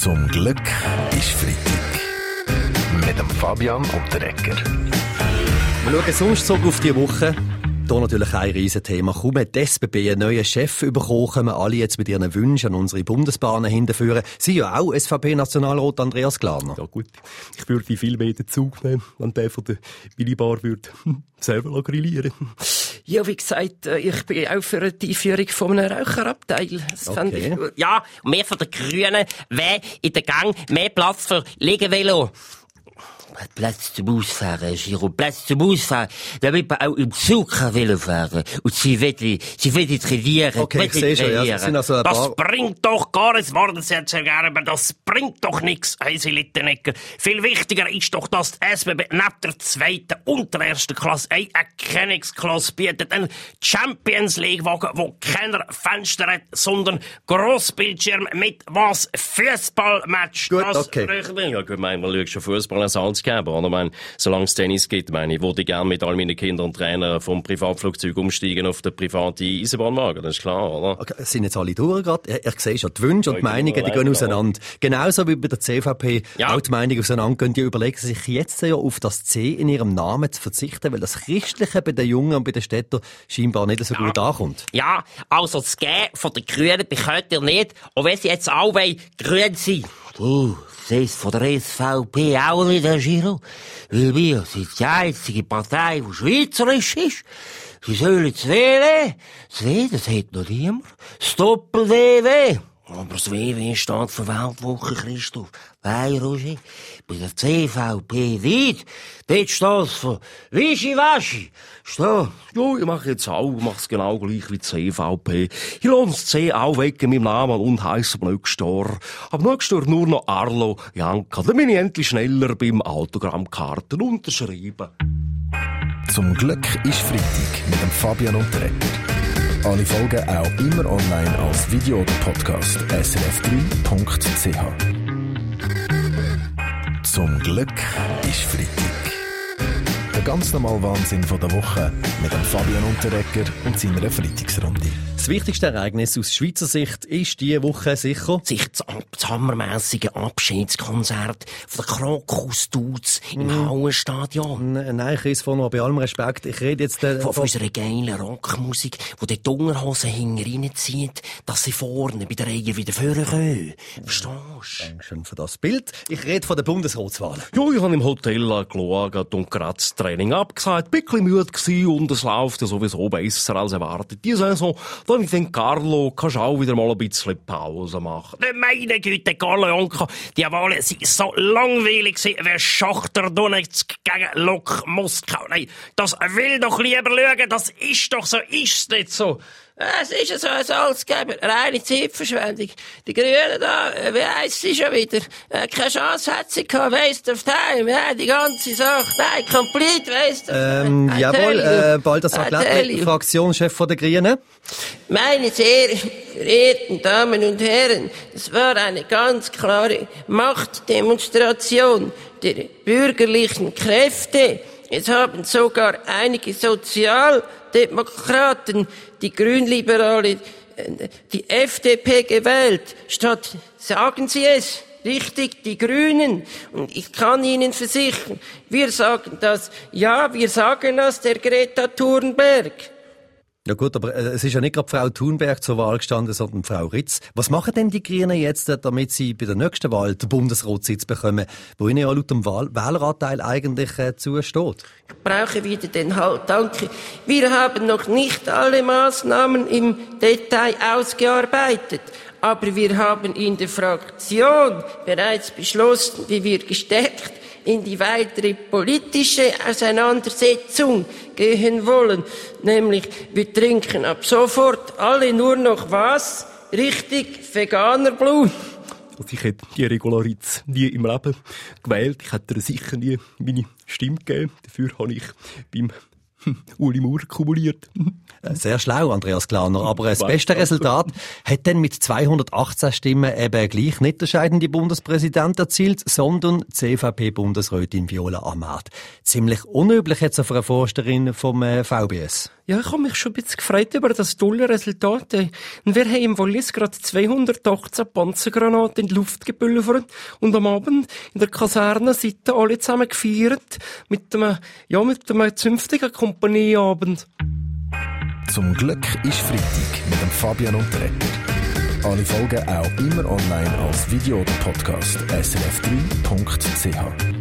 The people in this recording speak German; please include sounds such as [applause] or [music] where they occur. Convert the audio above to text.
Zum Glück ist Freitag. Mit dem Fabian und der Ecker. Wir schauen sonst so auf die Woche. Hier natürlich ein Riesenthema. Kaum hat die SBB einen neuen Chef bekommen, können alle jetzt mit ihren Wünschen an unsere Bundesbahnen hinterführen. Sie ja auch, SVP-Nationalrat Andreas Glarner. Ja gut, ich würde viel mehr den Zug nehmen, wenn der von der Millibar würde [laughs] selber grillieren. Ja, wie gesagt, äh, ich bin auch für die Einführung von einem Raucherabteil. Das Okay. ich gut. Ja, mehr von den Grünen, wer in der Gang mehr Platz für Liegevelo. Platz zum Ausfahren, Giro, Platz zum Ausfahren, damit man auch im Zug kann fahren Und sie will, sie will trainieren. Okay, ich sehe schon, ja, sind also ein das paar- bringt doch gar nichts, worden, sehr zu aber das bringt doch nichts, Heisi Littenecker. Viel wichtiger ist doch, dass die SBB neben der zweiten und der ersten Klasse eine Erkennungsklasse bietet. Ein Champions League Wagen, wo keiner Fenster hat, sondern Grossbildschirm mit was Fußballmatch. Gut, das okay. Ja, gut, mein, man schaut schon Fußball Salz geben, oder? Ich meine, solange es Tennis gibt, meine ich, würde ich gerne mit all meinen Kindern und Trainern vom Privatflugzeug umsteigen auf den privaten Eisenbahnwagen, das ist klar, oder? Okay, sind jetzt alle durch gerade? Ich, ich sehe schon, die Wünsche und die Ja, ich Meinungen, die gehen allein, auseinander. Genauso wie bei der CVP Ja. auch die Meinungen auseinander gehen. Die überlegen sich jetzt ja auf das C in ihrem Namen zu verzichten, weil das Christliche bei den Jungen und bei den Städtern scheinbar nicht so gut ankommt. Ja, also das G von den Grünen bekommt ihr nicht, auch wenn sie jetzt wollen, grün sind. Du, siehst von der SVP auch nicht, Herr Giro? Weil wir sind die einzige Partei, die schweizerisch ist. Sie sollen das WW, das W, das hat noch niemand, das Doppel-WW. Aber das WW steht für Weltwoche, Christoph. Weil, Roger, bei der CVP nicht. Dort steht es für Wischiwaschi. Steht. Ja, ich mache jetzt auch, ich es genau gleich wie die CVP. Ich lasse das C auch weg in meinem Namen und heisse ab nächstes Jahr. Ab nächstes Jahr nur noch Arlo Janka. Dann bin ich endlich schneller beim Autogrammkarten unterschreiben. Zum Glück ist Freitag mit dem Fabian Ecker. Alle Folgen auch immer online als Video oder Podcast. srf3.ch Zum Glück ist Freitag. Der ganz normale Wahnsinn von der Woche mit dem Fabian Unterrecker und seiner Freitagsrunde. Das wichtigste Ereignis aus Schweizer Sicht ist diese Woche sicher sich das, das hammermässige Abschiedskonzert von der Krokus-Dudes im Hauenstadion. N- Nein, Chris von bei allem Respekt. Ich rede jetzt äh, Von, von unserer geilen Rockmusik, wo die Unterhose hinten reinzieht, dass sie vorne bei der Reihe wieder vorne können. Verstehst du? schon für das Bild. Ich rede von der Bundesratswahl. Ja, ich habe im Hotel geschaut und gerade das Training abgesagt. Bin ein bisschen müde gewesen und es läuft ja sowieso besser als erwartet. Die Saison, da ich denke, Carlo, kannst du auch wieder mal ein bisschen Pause machen. Meine Güte, Carlo Jonka, die Wahlen sind so langweilig wie Schachter Donetsk gegen Lok Moskau. Nein, das will doch lieber schauen, das ist doch so, ist's nicht so. Es ist ja so ein Salzgeber, reine Zeitverschwendung. Die Grünen da, äh, wie heisst sie schon wieder? Äh, keine Chance hat sie gehabt, waste of time, ja, die ganze Sache. Nein, complete waste of Ähm, time. I jawohl, äh, Baldassar you. Fraktionschef von der Grünen. Meine sehr verehrten Damen und Herren, es war eine ganz klare Machtdemonstration der bürgerlichen Kräfte. Es haben sogar einige Sozialdemokraten die Grünliberale, die FDP gewählt, statt sagen Sie es. Richtig, die Grünen. Und ich kann Ihnen versichern, wir sagen das, ja, wir sagen das der Greta Thunberg. Ja gut, aber äh, es ist ja nicht gerade Frau Thunberg zur Wahl gestanden, sondern Frau Ritz. Was machen denn die Grünen jetzt, äh, damit sie bei der nächsten Wahl den Bundesratssitz bekommen, wo ihnen ja laut dem Wahl Wähleranteil eigentlich äh, zusteht? Ich brauche wieder den Halt. Danke. Wir haben noch nicht alle Maßnahmen im Detail ausgearbeitet. Aber wir haben in der Fraktion bereits beschlossen, wie wir gestärkt in die weitere politische Auseinandersetzung gehen wollen. Nämlich, wir trinken ab sofort alle nur noch was? Richtig, veganer Blut. Also ich hätte die Regularitz nie im Leben gewählt. Ich hätte ihr sicher nie meine Stimme gegeben. Dafür habe ich beim [laughs] Uli Maurer kumuliert. [laughs] Äh, Sehr schlau, Andreas Glaner. Aber das beste Resultat hat dann mit 218 Stimmen eben gleich nicht der scheidende Bundespräsident erzielt, sondern CVP-Bundesrätin Viola Amad. Ziemlich unüblich jetzt für eine Forsterin vom äh, VBS. Ja, ich habe mich schon ein bisschen gefreut über das tolle Resultat. wir haben im Wallis gerade 218 Panzergranaten in die Luft gebüllert und am Abend in der Kaserne sitzen alle zusammen gefeiert mit einem, ja, mit einem zünftigen Kompanieabend. Zum Glück ist Freitag mit dem Fabian Unterreger. Alle Folgen auch immer online als Video oder Podcast srf3.ch.